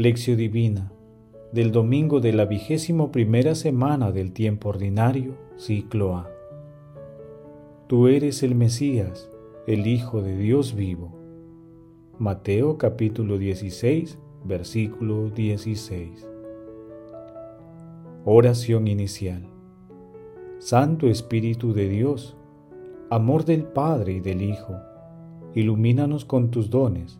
Lección Divina del domingo de la vigésimo primera semana del tiempo ordinario, ciclo A. Tú eres el Mesías, el Hijo de Dios vivo. Mateo capítulo 16, versículo 16. Oración inicial. Santo Espíritu de Dios, amor del Padre y del Hijo, ilumínanos con tus dones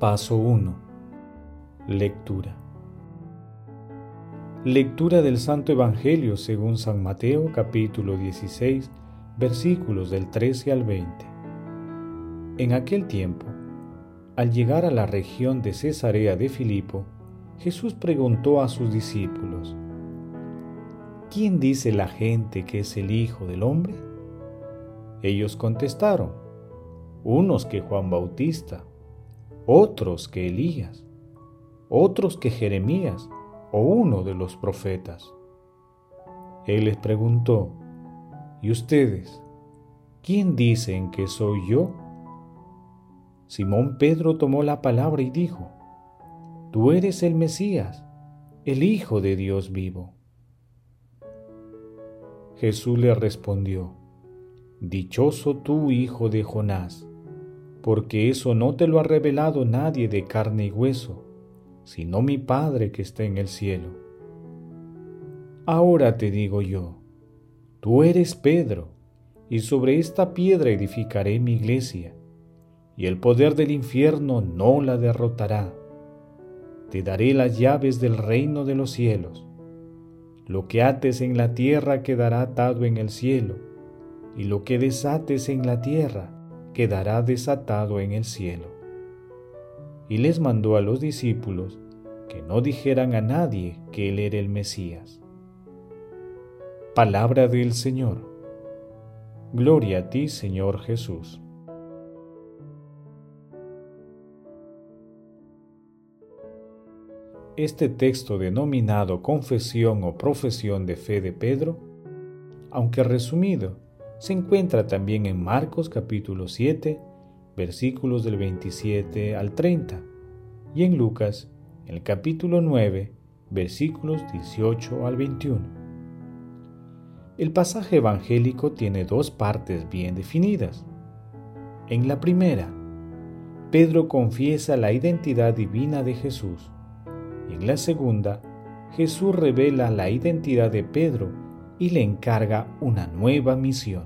Paso 1. Lectura. Lectura del Santo Evangelio según San Mateo capítulo 16 versículos del 13 al 20. En aquel tiempo, al llegar a la región de Cesarea de Filipo, Jesús preguntó a sus discípulos, ¿Quién dice la gente que es el Hijo del Hombre? Ellos contestaron, unos que Juan Bautista, otros que Elías, otros que Jeremías o uno de los profetas. Él les preguntó, ¿y ustedes? ¿Quién dicen que soy yo? Simón Pedro tomó la palabra y dijo, Tú eres el Mesías, el Hijo de Dios vivo. Jesús le respondió, Dichoso tú, hijo de Jonás, porque eso no te lo ha revelado nadie de carne y hueso, sino mi Padre que está en el cielo. Ahora te digo yo, tú eres Pedro, y sobre esta piedra edificaré mi iglesia, y el poder del infierno no la derrotará. Te daré las llaves del reino de los cielos. Lo que ates en la tierra quedará atado en el cielo, y lo que desates en la tierra quedará desatado en el cielo. Y les mandó a los discípulos que no dijeran a nadie que él era el Mesías. Palabra del Señor. Gloria a ti, Señor Jesús. Este texto denominado Confesión o Profesión de Fe de Pedro, aunque resumido, se encuentra también en Marcos capítulo 7, versículos del 27 al 30, y en Lucas, el capítulo 9, versículos 18 al 21. El pasaje evangélico tiene dos partes bien definidas. En la primera, Pedro confiesa la identidad divina de Jesús, en la segunda, Jesús revela la identidad de Pedro y le encarga una nueva misión.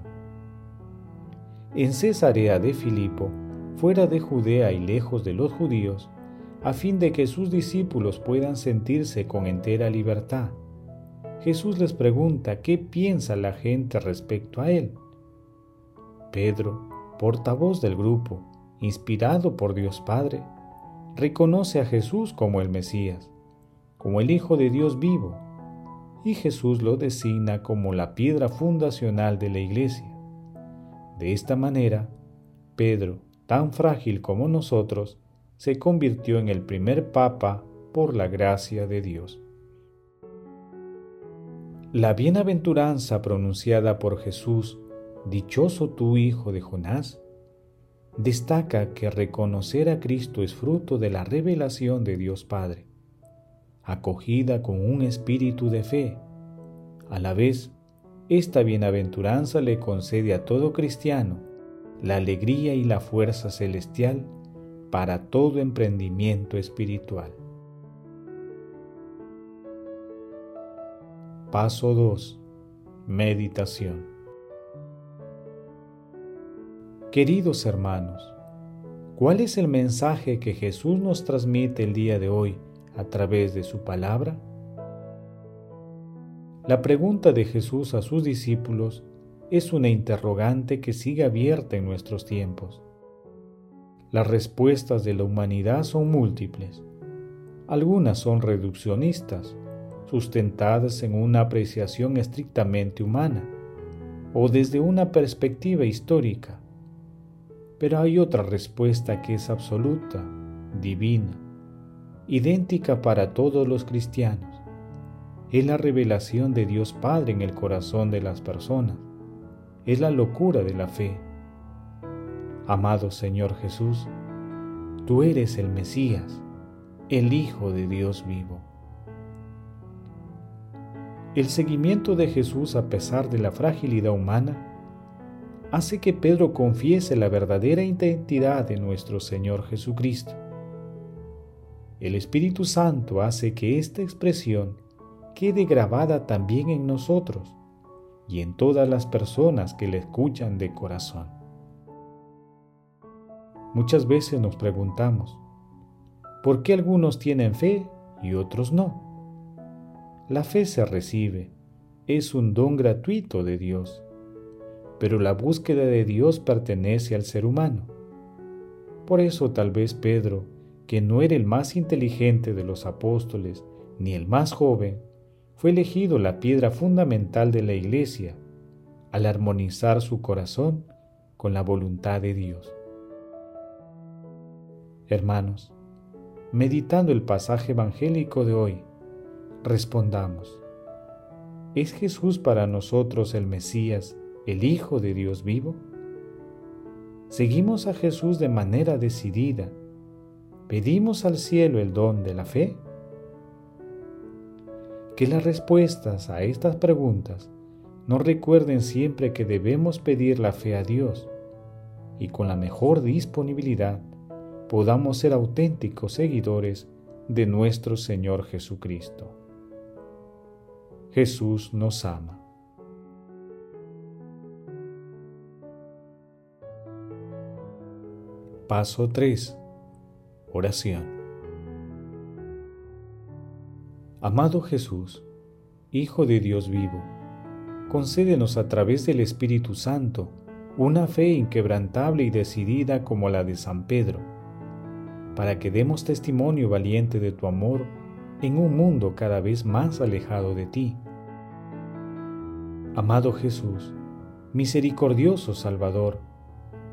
En Cesarea de Filipo, fuera de Judea y lejos de los judíos, a fin de que sus discípulos puedan sentirse con entera libertad, Jesús les pregunta qué piensa la gente respecto a él. Pedro, portavoz del grupo, inspirado por Dios Padre, reconoce a Jesús como el Mesías, como el Hijo de Dios vivo, y Jesús lo designa como la piedra fundacional de la iglesia. De esta manera, Pedro, tan frágil como nosotros, se convirtió en el primer papa por la gracia de Dios. La bienaventuranza pronunciada por Jesús, Dichoso tú hijo de Jonás, destaca que reconocer a Cristo es fruto de la revelación de Dios Padre acogida con un espíritu de fe. A la vez, esta bienaventuranza le concede a todo cristiano la alegría y la fuerza celestial para todo emprendimiento espiritual. Paso 2. Meditación. Queridos hermanos, ¿cuál es el mensaje que Jesús nos transmite el día de hoy a través de su palabra? La pregunta de Jesús a sus discípulos es una interrogante que sigue abierta en nuestros tiempos. Las respuestas de la humanidad son múltiples. Algunas son reduccionistas, sustentadas en una apreciación estrictamente humana o desde una perspectiva histórica. Pero hay otra respuesta que es absoluta, divina, idéntica para todos los cristianos. Es la revelación de Dios Padre en el corazón de las personas. Es la locura de la fe. Amado Señor Jesús, tú eres el Mesías, el Hijo de Dios vivo. El seguimiento de Jesús a pesar de la fragilidad humana hace que Pedro confiese la verdadera identidad de nuestro Señor Jesucristo. El Espíritu Santo hace que esta expresión quede grabada también en nosotros y en todas las personas que le escuchan de corazón. Muchas veces nos preguntamos, ¿por qué algunos tienen fe y otros no? La fe se recibe, es un don gratuito de Dios, pero la búsqueda de Dios pertenece al ser humano. Por eso tal vez Pedro, que no era el más inteligente de los apóstoles ni el más joven, fue elegido la piedra fundamental de la iglesia al armonizar su corazón con la voluntad de Dios. Hermanos, meditando el pasaje evangélico de hoy, respondamos, ¿es Jesús para nosotros el Mesías, el Hijo de Dios vivo? ¿Seguimos a Jesús de manera decidida? ¿Pedimos al cielo el don de la fe? Que las respuestas a estas preguntas nos recuerden siempre que debemos pedir la fe a Dios y con la mejor disponibilidad podamos ser auténticos seguidores de nuestro Señor Jesucristo. Jesús nos ama. Paso 3. Oración. Amado Jesús, Hijo de Dios vivo, concédenos a través del Espíritu Santo una fe inquebrantable y decidida como la de San Pedro, para que demos testimonio valiente de tu amor en un mundo cada vez más alejado de ti. Amado Jesús, misericordioso Salvador,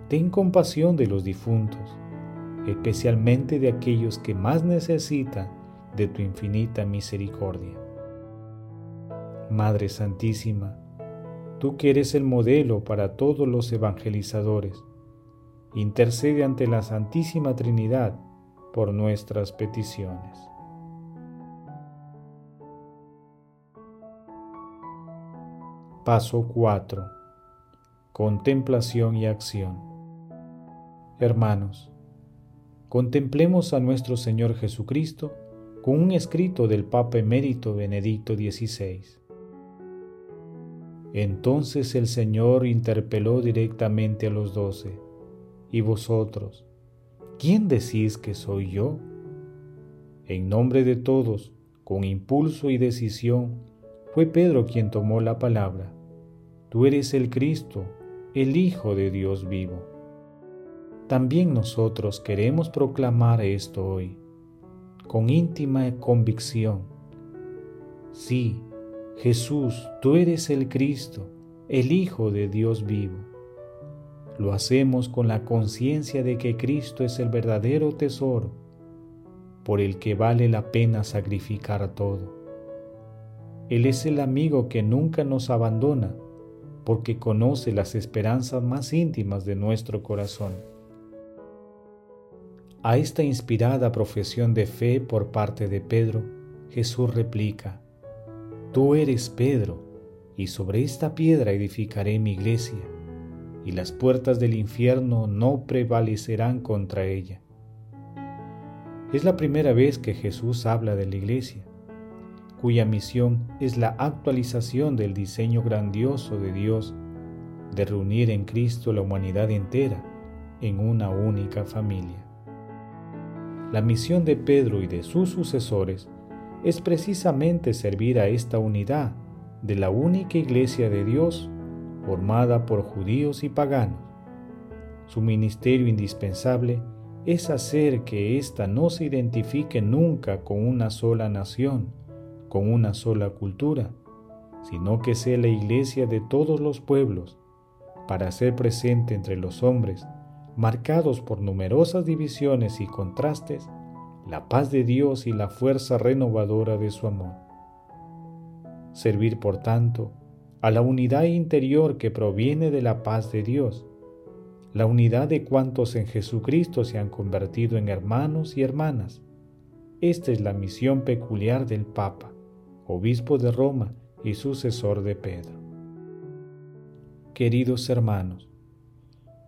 ten compasión de los difuntos, especialmente de aquellos que más necesitan de tu infinita misericordia. Madre Santísima, tú que eres el modelo para todos los evangelizadores, intercede ante la Santísima Trinidad por nuestras peticiones. Paso 4. Contemplación y acción. Hermanos, contemplemos a nuestro Señor Jesucristo con un escrito del Papa emérito Benedicto XVI. Entonces el Señor interpeló directamente a los doce, ¿y vosotros? ¿Quién decís que soy yo? En nombre de todos, con impulso y decisión, fue Pedro quien tomó la palabra. Tú eres el Cristo, el Hijo de Dios vivo. También nosotros queremos proclamar esto hoy, con íntima convicción. Sí, Jesús, tú eres el Cristo, el Hijo de Dios vivo. Lo hacemos con la conciencia de que Cristo es el verdadero tesoro, por el que vale la pena sacrificar todo. Él es el amigo que nunca nos abandona porque conoce las esperanzas más íntimas de nuestro corazón. A esta inspirada profesión de fe por parte de Pedro, Jesús replica, Tú eres Pedro, y sobre esta piedra edificaré mi iglesia, y las puertas del infierno no prevalecerán contra ella. Es la primera vez que Jesús habla de la iglesia cuya misión es la actualización del diseño grandioso de Dios de reunir en Cristo la humanidad entera en una única familia. La misión de Pedro y de sus sucesores es precisamente servir a esta unidad de la única iglesia de Dios formada por judíos y paganos. Su ministerio indispensable es hacer que ésta no se identifique nunca con una sola nación, con una sola cultura, sino que sea la iglesia de todos los pueblos, para ser presente entre los hombres, marcados por numerosas divisiones y contrastes, la paz de Dios y la fuerza renovadora de su amor. Servir, por tanto, a la unidad interior que proviene de la paz de Dios, la unidad de cuantos en Jesucristo se han convertido en hermanos y hermanas. Esta es la misión peculiar del Papa, obispo de Roma y sucesor de Pedro. Queridos hermanos,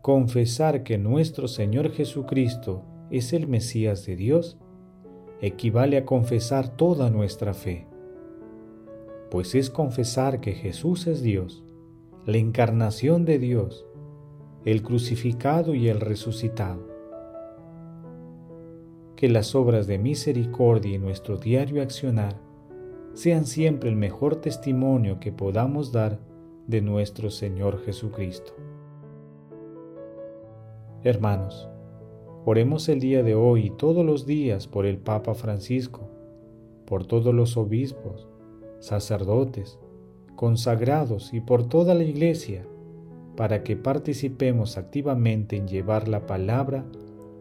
confesar que nuestro Señor Jesucristo es el Mesías de Dios equivale a confesar toda nuestra fe, pues es confesar que Jesús es Dios, la encarnación de Dios, el crucificado y el resucitado. Que las obras de misericordia y nuestro diario accionar sean siempre el mejor testimonio que podamos dar de nuestro Señor Jesucristo. Hermanos, oremos el día de hoy y todos los días por el Papa Francisco, por todos los obispos, sacerdotes, consagrados y por toda la Iglesia, para que participemos activamente en llevar la palabra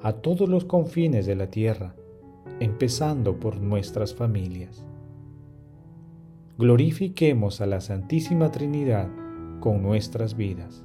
a todos los confines de la tierra, empezando por nuestras familias. Glorifiquemos a la Santísima Trinidad con nuestras vidas.